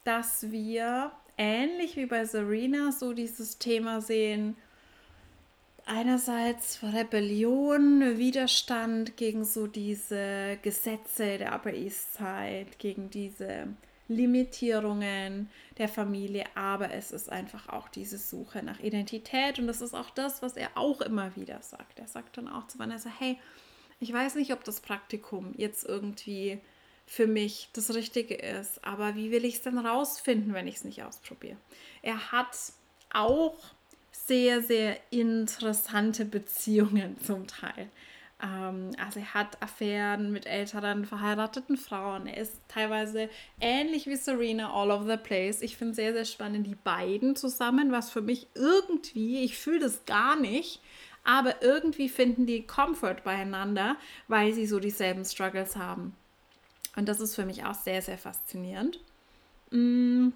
dass wir ähnlich wie bei Serena so dieses Thema sehen, einerseits Rebellion, Widerstand gegen so diese Gesetze der Upper East Side, gegen diese Limitierungen der Familie, aber es ist einfach auch diese Suche nach Identität und das ist auch das, was er auch immer wieder sagt. Er sagt dann auch zu Vanessa, hey, ich weiß nicht, ob das Praktikum jetzt irgendwie für mich das Richtige ist, aber wie will ich es denn rausfinden, wenn ich es nicht ausprobiere? Er hat auch sehr, sehr interessante Beziehungen zum Teil. Ähm, also er hat Affären mit älteren verheirateten Frauen. Er ist teilweise ähnlich wie Serena all over the place. Ich finde sehr, sehr spannend die beiden zusammen, was für mich irgendwie, ich fühle das gar nicht, aber irgendwie finden die Comfort beieinander, weil sie so dieselben Struggles haben. Und das ist für mich auch sehr, sehr faszinierend. Mm.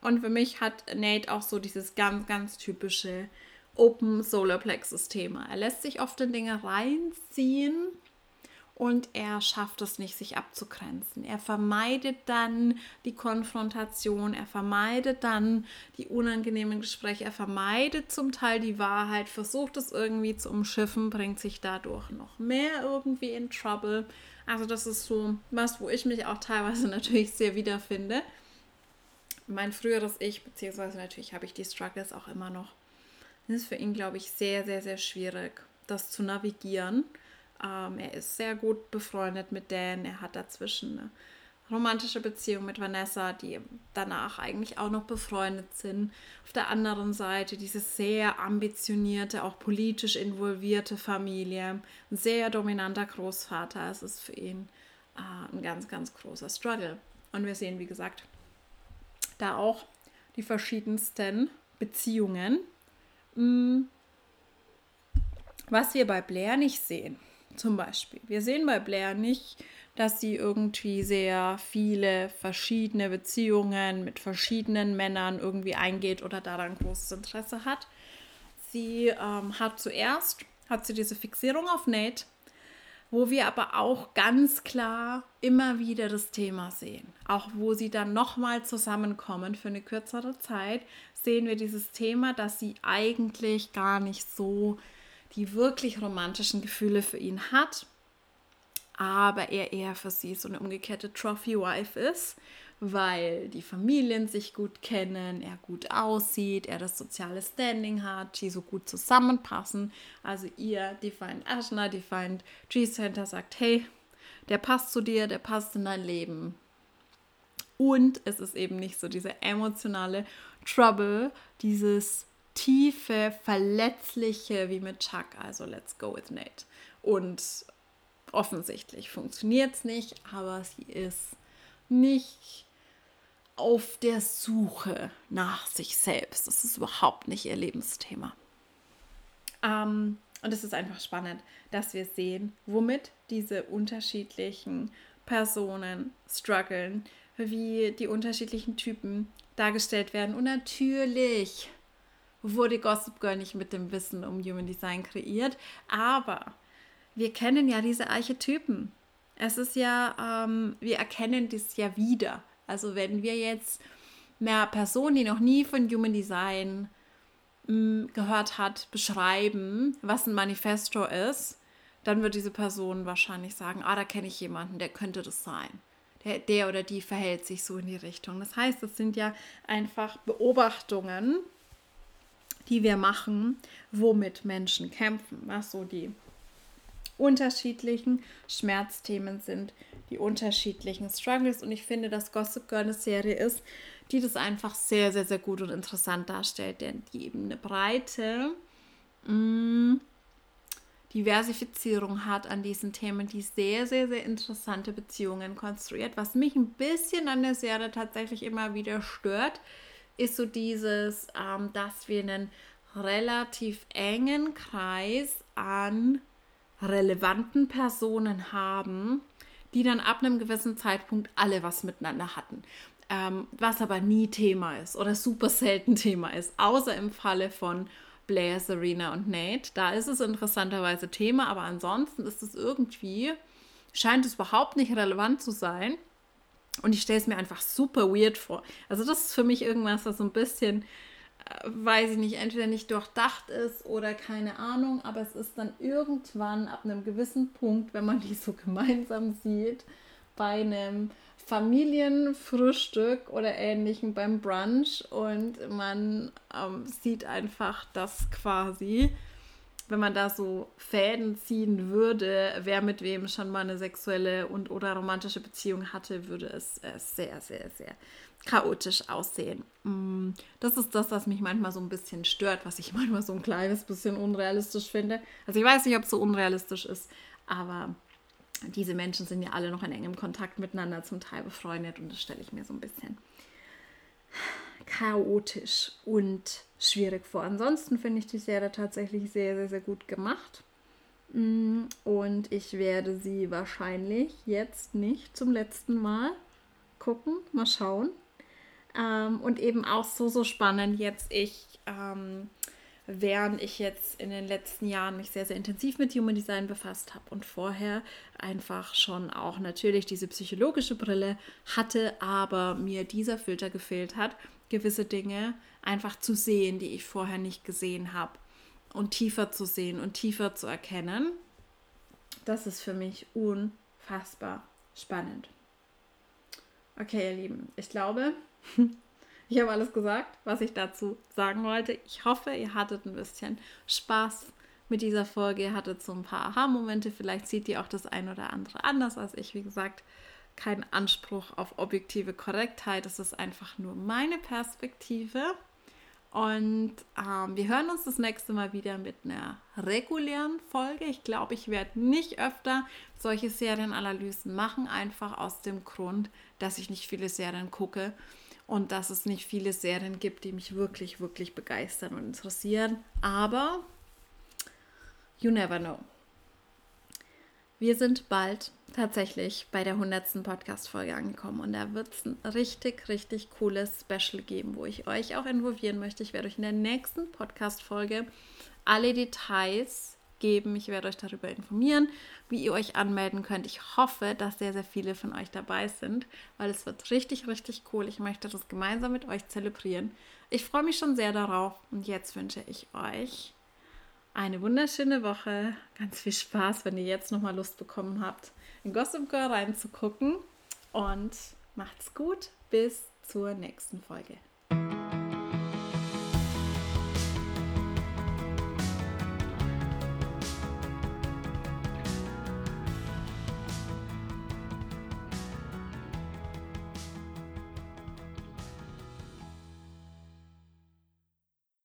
Und für mich hat Nate auch so dieses ganz, ganz typische Open Solar Plexus Thema. Er lässt sich oft in Dinge reinziehen und er schafft es nicht, sich abzugrenzen. Er vermeidet dann die Konfrontation, er vermeidet dann die unangenehmen Gespräche, er vermeidet zum Teil die Wahrheit, versucht es irgendwie zu umschiffen, bringt sich dadurch noch mehr irgendwie in Trouble. Also das ist so was, wo ich mich auch teilweise natürlich sehr wiederfinde. Mein früheres Ich, beziehungsweise natürlich habe ich die Struggles auch immer noch. Das ist für ihn, glaube ich, sehr, sehr, sehr schwierig, das zu navigieren ähm, er ist sehr gut befreundet mit Dan. Er hat dazwischen eine romantische Beziehung mit Vanessa, die danach eigentlich auch noch befreundet sind. Auf der anderen Seite diese sehr ambitionierte, auch politisch involvierte Familie. Ein sehr dominanter Großvater. Es ist für ihn äh, ein ganz, ganz großer Struggle. Und wir sehen, wie gesagt, da auch die verschiedensten Beziehungen. Mm. Was wir bei Blair nicht sehen, zum Beispiel. Wir sehen bei Blair nicht, dass sie irgendwie sehr viele verschiedene Beziehungen mit verschiedenen Männern irgendwie eingeht oder daran großes Interesse hat. Sie ähm, hat zuerst hat sie diese Fixierung auf Nate, wo wir aber auch ganz klar immer wieder das Thema sehen. Auch wo sie dann nochmal zusammenkommen für eine kürzere Zeit, sehen wir dieses Thema, dass sie eigentlich gar nicht so die wirklich romantischen Gefühle für ihn hat, aber er eher für sie so eine umgekehrte Trophy-Wife ist, weil die Familien sich gut kennen, er gut aussieht, er das soziale Standing hat, die so gut zusammenpassen. Also ihr Defined Ashna, Defined G-Center sagt, hey, der passt zu dir, der passt in dein Leben. Und es ist eben nicht so diese emotionale Trouble, dieses tiefe, verletzliche wie mit Chuck, also let's go with Nate. Und offensichtlich funktioniert es nicht, aber sie ist nicht auf der Suche nach sich selbst. Das ist überhaupt nicht ihr Lebensthema. Ähm, und es ist einfach spannend, dass wir sehen, womit diese unterschiedlichen Personen strugglen, wie die unterschiedlichen Typen dargestellt werden. Und natürlich wurde Gossip Girl nicht mit dem Wissen um Human Design kreiert, aber wir kennen ja diese Archetypen. Es ist ja, ähm, wir erkennen das ja wieder. Also wenn wir jetzt mehr Personen, die noch nie von Human Design mh, mm, gehört hat, beschreiben, was ein Manifesto ist, dann wird diese Person wahrscheinlich sagen, ah, da kenne ich jemanden, der könnte das sein. Der, der oder die verhält sich so in die Richtung. Das heißt, es sind ja einfach Beobachtungen, die wir machen, womit Menschen kämpfen, was so die unterschiedlichen Schmerzthemen sind, die unterschiedlichen Struggles. Und ich finde, dass Gossip Girl eine Serie ist, die das einfach sehr, sehr, sehr gut und interessant darstellt, denn die eben eine breite mh, mm, Diversifizierung hat an diesen Themen, die sehr, sehr, sehr interessante Beziehungen konstruiert. Was mich ein bisschen an der Serie tatsächlich immer wieder stört, ist so dieses, ähm, dass wir einen relativ engen Kreis an relevanten Personen haben, die dann ab einem gewissen Zeitpunkt alle was miteinander hatten. Ähm, was aber nie Thema ist oder super selten Thema ist, außer im Falle von Blair, Serena und Nate. Da ist es interessanterweise Thema, aber ansonsten ist es irgendwie, scheint es überhaupt nicht relevant zu sein. Und ich stelle es mir einfach super weird vor. Also das ist für mich irgendwas, was so ein bisschen, weiß ich nicht, entweder nicht durchdacht ist oder keine Ahnung, aber es ist dann irgendwann ab einem gewissen Punkt, wenn man die so gemeinsam sieht, bei einem Familienfrühstück oder ähnlichem beim Brunch und man ähm, sieht einfach, dass quasi, wenn man da so Fäden ziehen würde, wer mit wem schon mal eine sexuelle und oder romantische Beziehung hatte, würde es äh, sehr, sehr, sehr chaotisch aussehen. Mm, das ist das, was mich manchmal so ein bisschen stört, was ich manchmal so ein kleines bisschen unrealistisch finde. Also ich weiß nicht, ob es so unrealistisch ist, aber diese Menschen sind ja alle noch in engem Kontakt miteinander, zum Teil befreundet und das stelle ich mir so ein bisschen chaotisch und schwierig vor. Ansonsten finde ich die Serie tatsächlich sehr, sehr, sehr gut gemacht. Mm, und ich werde sie wahrscheinlich jetzt nicht zum letzten Mal gucken. Mal schauen. Ähm, und eben auch so, so spannend jetzt ich ähm, während ich jetzt in den letzten Jahren mich sehr, sehr intensiv mit Human Design befasst habe und vorher einfach schon auch natürlich diese psychologische Brille hatte, aber mir dieser Filter gefehlt hat, gewisse Dinge einfach zu sehen, die ich vorher nicht gesehen habe und tiefer zu sehen und tiefer zu erkennen. Das ist für mich unfassbar spannend. Okay, ihr Lieben, ich glaube, Ich habe alles gesagt, was ich dazu sagen wollte. Ich hoffe, ihr hattet ein bisschen Spaß mit dieser Folge. Ihr hattet so ein paar Aha-Momente. Vielleicht seht ihr auch das ein oder andere anders als ich. Wie gesagt, kein Anspruch auf objektive Korrektheit. Es ist einfach nur meine Perspektive. Und ähm, wir hören uns das nächste Mal wieder mit einer regulären Folge. Ich glaube, ich werde nicht öfter solche Serienanalysen machen, einfach aus dem Grund, dass ich nicht viele Serien gucke und dass es nicht viele Serien gibt, die mich wirklich, wirklich begeistern und interessieren. Aber you never know. Wir sind bald tatsächlich bei der 100. Podcast-Folge angekommen und da wird es ein richtig, richtig cooles Special geben, wo ich euch auch involvieren möchte. Ich werde euch in der nächsten Podcast-Folge alle Details geben. Ich werde euch darüber informieren, wie ihr euch anmelden könnt. Ich hoffe, dass sehr, sehr viele von euch dabei sind, weil es wird richtig, richtig cool. Ich möchte das gemeinsam mit euch zelebrieren. Ich freue mich schon sehr darauf und jetzt wünsche ich euch eine wunderschöne Woche. Ganz viel Spaß, wenn ihr jetzt nochmal Lust bekommen habt, in Gossip Girl reinzugucken und macht's gut. Bis zur nächsten Folge.